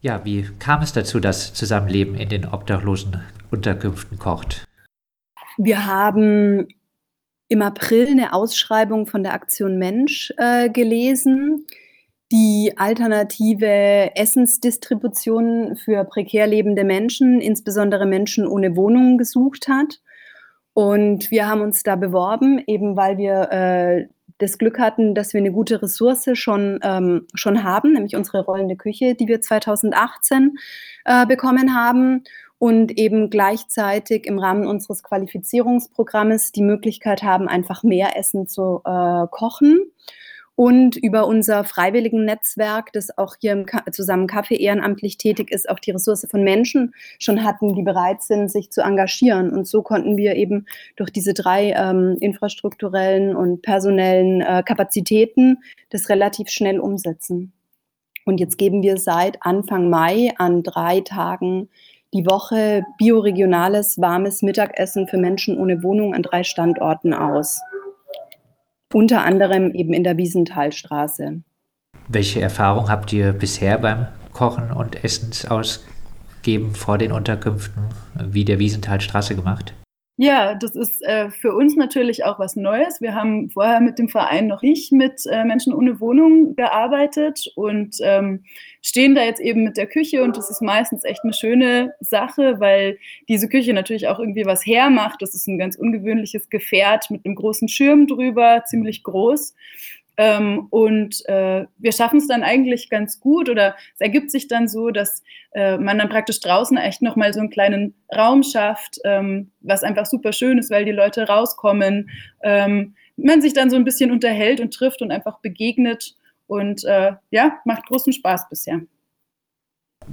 Ja, wie kam es dazu, dass Zusammenleben in den obdachlosen Unterkünften kocht? Wir haben im April eine Ausschreibung von der Aktion Mensch äh, gelesen, die alternative Essensdistribution für prekär lebende Menschen, insbesondere Menschen ohne Wohnung, gesucht hat. Und wir haben uns da beworben, eben weil wir äh, das Glück hatten, dass wir eine gute Ressource schon, ähm, schon haben, nämlich unsere rollende Küche, die wir 2018 äh, bekommen haben und eben gleichzeitig im Rahmen unseres Qualifizierungsprogrammes die Möglichkeit haben, einfach mehr Essen zu äh, kochen und über unser freiwilligen Netzwerk, das auch hier im Ka zusammen Kaffee ehrenamtlich tätig ist, auch die Ressource von Menschen schon hatten, die bereit sind, sich zu engagieren. Und so konnten wir eben durch diese drei ähm, infrastrukturellen und personellen äh, Kapazitäten das relativ schnell umsetzen. Und jetzt geben wir seit Anfang Mai an drei Tagen die Woche bioregionales, warmes Mittagessen für Menschen ohne Wohnung an drei Standorten aus. Unter anderem eben in der Wiesenthalstraße. Welche Erfahrung habt ihr bisher beim Kochen und Essensausgeben vor den Unterkünften wie der Wiesenthalstraße gemacht? Ja, das ist äh, für uns natürlich auch was Neues. Wir haben vorher mit dem Verein noch nicht mit äh, Menschen ohne Wohnung gearbeitet und ähm, stehen da jetzt eben mit der Küche und das ist meistens echt eine schöne Sache, weil diese Küche natürlich auch irgendwie was hermacht. Das ist ein ganz ungewöhnliches Gefährt mit einem großen Schirm drüber, ziemlich groß. Ähm, und äh, wir schaffen es dann eigentlich ganz gut oder es ergibt sich dann so, dass äh, man dann praktisch draußen echt nochmal so einen kleinen Raum schafft, ähm, was einfach super schön ist, weil die Leute rauskommen, ähm, man sich dann so ein bisschen unterhält und trifft und einfach begegnet und äh, ja, macht großen Spaß bisher.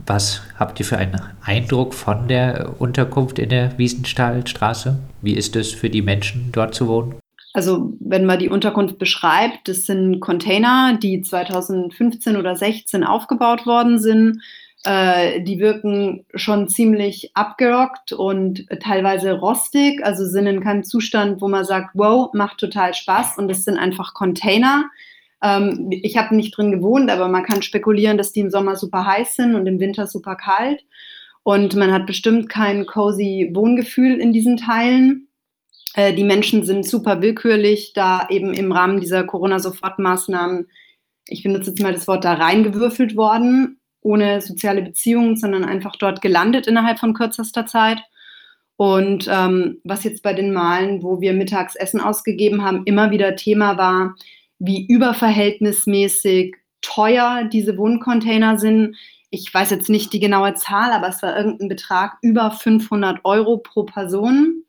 Was habt ihr für einen Eindruck von der Unterkunft in der Wiesenstahlstraße? Wie ist es für die Menschen dort zu wohnen? Also wenn man die Unterkunft beschreibt, das sind Container, die 2015 oder 16 aufgebaut worden sind. Äh, die wirken schon ziemlich abgerockt und teilweise rostig, also sind in keinem Zustand, wo man sagt, wow, macht total Spaß. Und es sind einfach Container. Ähm, ich habe nicht drin gewohnt, aber man kann spekulieren, dass die im Sommer super heiß sind und im Winter super kalt. Und man hat bestimmt kein cozy Wohngefühl in diesen Teilen. Äh, die Menschen sind super willkürlich, da eben im Rahmen dieser Corona-Sofortmaßnahmen, ich benutze jetzt mal das Wort, da reingewürfelt worden, ohne soziale Beziehungen, sondern einfach dort gelandet innerhalb von kürzester Zeit. Und ähm, was jetzt bei den Malen, wo wir Mittagsessen ausgegeben haben, immer wieder Thema war, wie überverhältnismäßig teuer diese Wohncontainer sind. Ich weiß jetzt nicht die genaue Zahl, aber es war irgendein Betrag über 500 Euro pro Person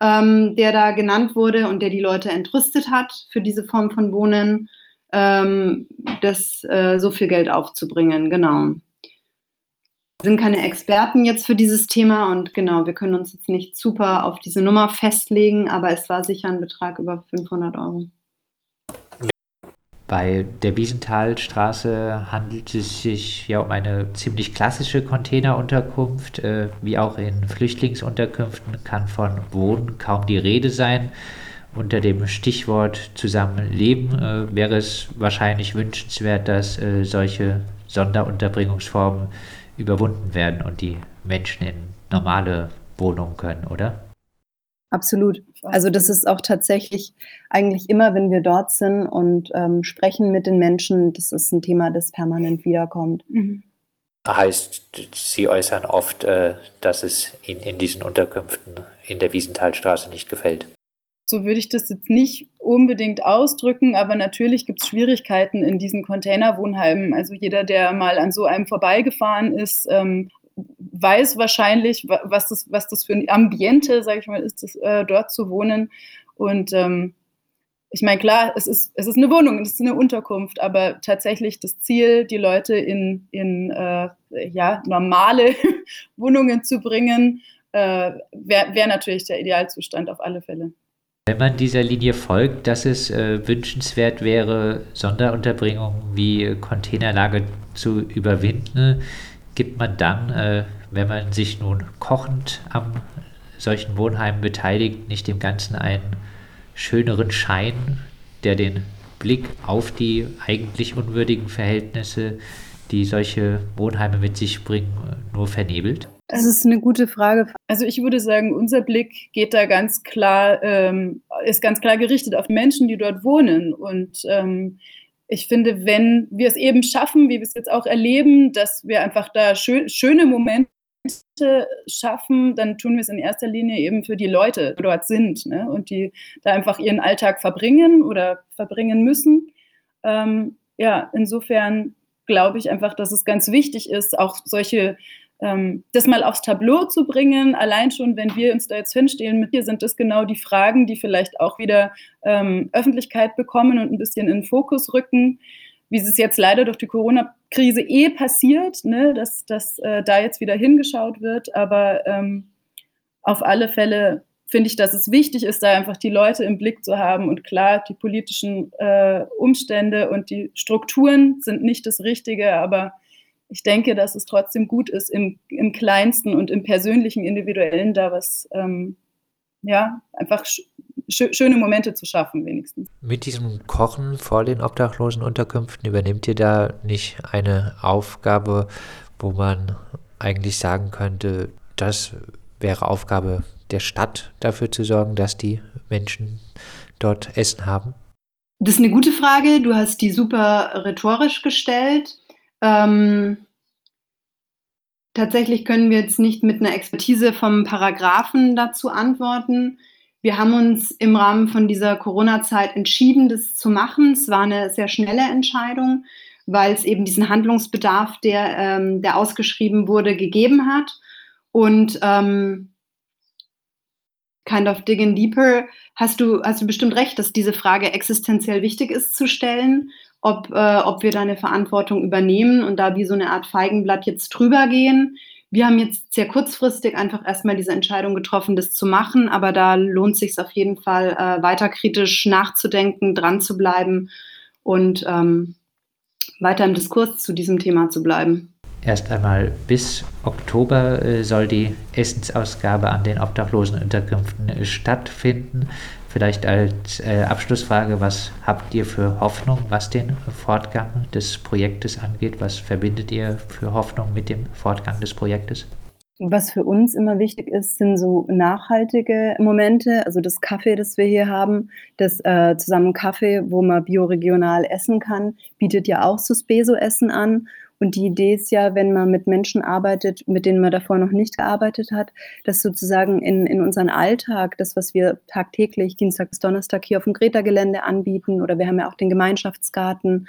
ähm, der da genannt wurde und der die Leute entrüstet hat für diese Form von Wohnen, ähm, das äh, so viel Geld aufzubringen. Genau. Wir sind keine Experten jetzt für dieses Thema und genau, wir können uns jetzt nicht super auf diese Nummer festlegen, aber es war sicher ein Betrag über 500 Euro. Bei der Wiesenthalstraße handelt es sich ja um eine ziemlich klassische Containerunterkunft. Äh, wie auch in Flüchtlingsunterkünften kann von Wohnen kaum die Rede sein. Unter dem Stichwort Zusammenleben äh, wäre es wahrscheinlich wünschenswert, dass äh, solche Sonderunterbringungsformen überwunden werden und die Menschen in normale Wohnungen können, oder? Absolut. Also das ist auch tatsächlich eigentlich immer, wenn wir dort sind und ähm, sprechen mit den Menschen, das ist ein Thema, das permanent wiederkommt. Mhm. Heißt, Sie äußern oft, äh, dass es Ihnen in diesen Unterkünften in der Wiesenthalstraße nicht gefällt. So würde ich das jetzt nicht unbedingt ausdrücken, aber natürlich gibt es Schwierigkeiten in diesen Containerwohnheimen. Also jeder, der mal an so einem vorbeigefahren ist, ähm, weiß wahrscheinlich, was das, was das für ein Ambiente, sage ich mal, ist, das, äh, dort zu wohnen. Und ähm, ich meine, klar, es ist, es ist eine Wohnung, es ist eine Unterkunft, aber tatsächlich das Ziel, die Leute in, in äh, ja, normale Wohnungen zu bringen, äh, wäre wär natürlich der Idealzustand auf alle Fälle. Wenn man dieser Linie folgt, dass es äh, wünschenswert wäre, Sonderunterbringungen wie Containerlage zu überwinden, gibt man dann, äh, wenn man sich nun kochend am solchen Wohnheim beteiligt, nicht dem Ganzen einen schöneren Schein, der den Blick auf die eigentlich unwürdigen Verhältnisse die solche Wohnheime mit sich bringen, nur vernebelt? Das ist eine gute Frage. Also ich würde sagen, unser Blick geht da ganz klar, ähm, ist ganz klar gerichtet auf Menschen, die dort wohnen. Und ähm, ich finde, wenn wir es eben schaffen, wie wir es jetzt auch erleben, dass wir einfach da schön, schöne Momente schaffen, dann tun wir es in erster Linie eben für die Leute, die dort sind ne? und die da einfach ihren Alltag verbringen oder verbringen müssen. Ähm, ja, insofern glaube ich einfach, dass es ganz wichtig ist, auch solche das mal aufs Tableau zu bringen, allein schon, wenn wir uns da jetzt hinstellen, mit dir sind das genau die Fragen, die vielleicht auch wieder ähm, Öffentlichkeit bekommen und ein bisschen in den Fokus rücken, wie es jetzt leider durch die Corona-Krise eh passiert, ne, dass, dass äh, da jetzt wieder hingeschaut wird, aber ähm, auf alle Fälle finde ich, dass es wichtig ist, da einfach die Leute im Blick zu haben. Und klar, die politischen äh, Umstände und die Strukturen sind nicht das Richtige, aber ich denke, dass es trotzdem gut ist, im, im Kleinsten und im persönlichen, individuellen da was, ähm, ja, einfach sch schöne Momente zu schaffen, wenigstens. Mit diesem Kochen vor den obdachlosen Unterkünften übernimmt ihr da nicht eine Aufgabe, wo man eigentlich sagen könnte, das wäre Aufgabe der Stadt, dafür zu sorgen, dass die Menschen dort Essen haben? Das ist eine gute Frage. Du hast die super rhetorisch gestellt. Ähm, tatsächlich können wir jetzt nicht mit einer Expertise vom Paragraphen dazu antworten. Wir haben uns im Rahmen von dieser Corona-Zeit entschieden, das zu machen. Es war eine sehr schnelle Entscheidung, weil es eben diesen Handlungsbedarf, der, ähm, der ausgeschrieben wurde, gegeben hat. Und ähm, kind of digging deeper, hast du, hast du bestimmt recht, dass diese Frage existenziell wichtig ist zu stellen ob, äh, ob wir da eine Verantwortung übernehmen und da wie so eine Art Feigenblatt jetzt drüber gehen. Wir haben jetzt sehr kurzfristig einfach erstmal diese Entscheidung getroffen, das zu machen, aber da lohnt sich auf jeden Fall, äh, weiter kritisch nachzudenken, dran zu bleiben und ähm, weiter im Diskurs zu diesem Thema zu bleiben. Erst einmal bis Oktober äh, soll die Essensausgabe an den obdachlosen Unterkünften äh, stattfinden. Vielleicht als äh, Abschlussfrage, was habt ihr für Hoffnung, was den Fortgang des Projektes angeht? Was verbindet ihr für Hoffnung mit dem Fortgang des Projektes? Was für uns immer wichtig ist, sind so nachhaltige Momente. Also das Kaffee, das wir hier haben, das äh, zusammen Kaffee, wo man bioregional essen kann, bietet ja auch so Speso-Essen an. Und die Idee ist ja, wenn man mit Menschen arbeitet, mit denen man davor noch nicht gearbeitet hat, dass sozusagen in, in unseren Alltag, das, was wir tagtäglich, Dienstag bis Donnerstag hier auf dem Greta-Gelände anbieten, oder wir haben ja auch den Gemeinschaftsgarten,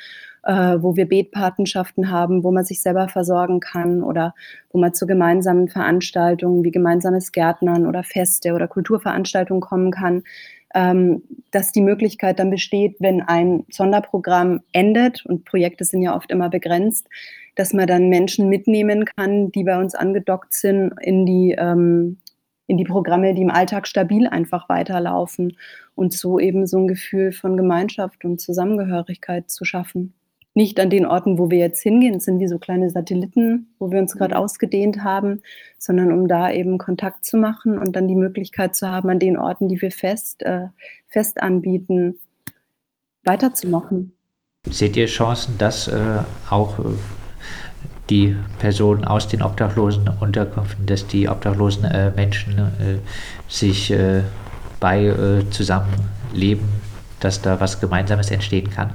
äh, wo wir Betpatenschaften haben, wo man sich selber versorgen kann oder wo man zu gemeinsamen Veranstaltungen wie gemeinsames Gärtnern oder Feste oder Kulturveranstaltungen kommen kann, ähm, dass die Möglichkeit dann besteht, wenn ein Sonderprogramm endet, und Projekte sind ja oft immer begrenzt, dass man dann Menschen mitnehmen kann, die bei uns angedockt sind, in die, ähm, in die Programme, die im Alltag stabil einfach weiterlaufen und so eben so ein Gefühl von Gemeinschaft und Zusammengehörigkeit zu schaffen nicht an den Orten, wo wir jetzt hingehen, sind wie so kleine Satelliten, wo wir uns gerade mhm. ausgedehnt haben, sondern um da eben Kontakt zu machen und dann die Möglichkeit zu haben, an den Orten, die wir fest, äh, fest anbieten, weiterzumachen. Seht ihr Chancen, dass äh, auch äh, die Personen aus den obdachlosen Unterkünften, dass die obdachlosen äh, Menschen äh, sich äh, bei zusammenleben, dass da was Gemeinsames entstehen kann?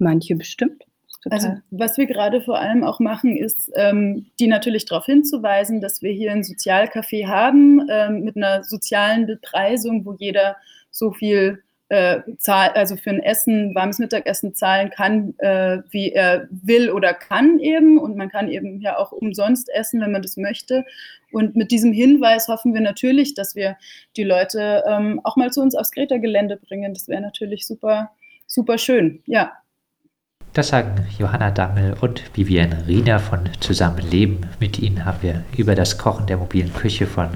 Manche bestimmt. Also was wir gerade vor allem auch machen, ist, ähm, die natürlich darauf hinzuweisen, dass wir hier ein Sozialcafé haben ähm, mit einer sozialen Bepreisung, wo jeder so viel äh, zahl, also für ein Essen, warmes Mittagessen zahlen kann, äh, wie er will oder kann eben. Und man kann eben ja auch umsonst essen, wenn man das möchte. Und mit diesem Hinweis hoffen wir natürlich, dass wir die Leute ähm, auch mal zu uns aufs Greta-Gelände bringen. Das wäre natürlich super, super schön. Ja. Das sagen Johanna Dammel und Vivienne Riener von Zusammenleben. Mit ihnen haben wir über das Kochen der mobilen Küche von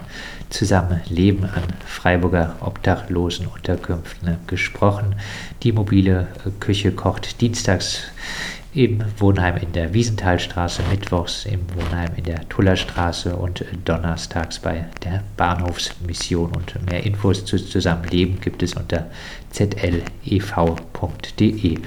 Zusammenleben an Freiburger Obdachlosenunterkünften gesprochen. Die mobile Küche kocht dienstags im Wohnheim in der Wiesenthalstraße, mittwochs im Wohnheim in der Tullerstraße und donnerstags bei der Bahnhofsmission. Und mehr Infos zu Zusammenleben gibt es unter zlev.de.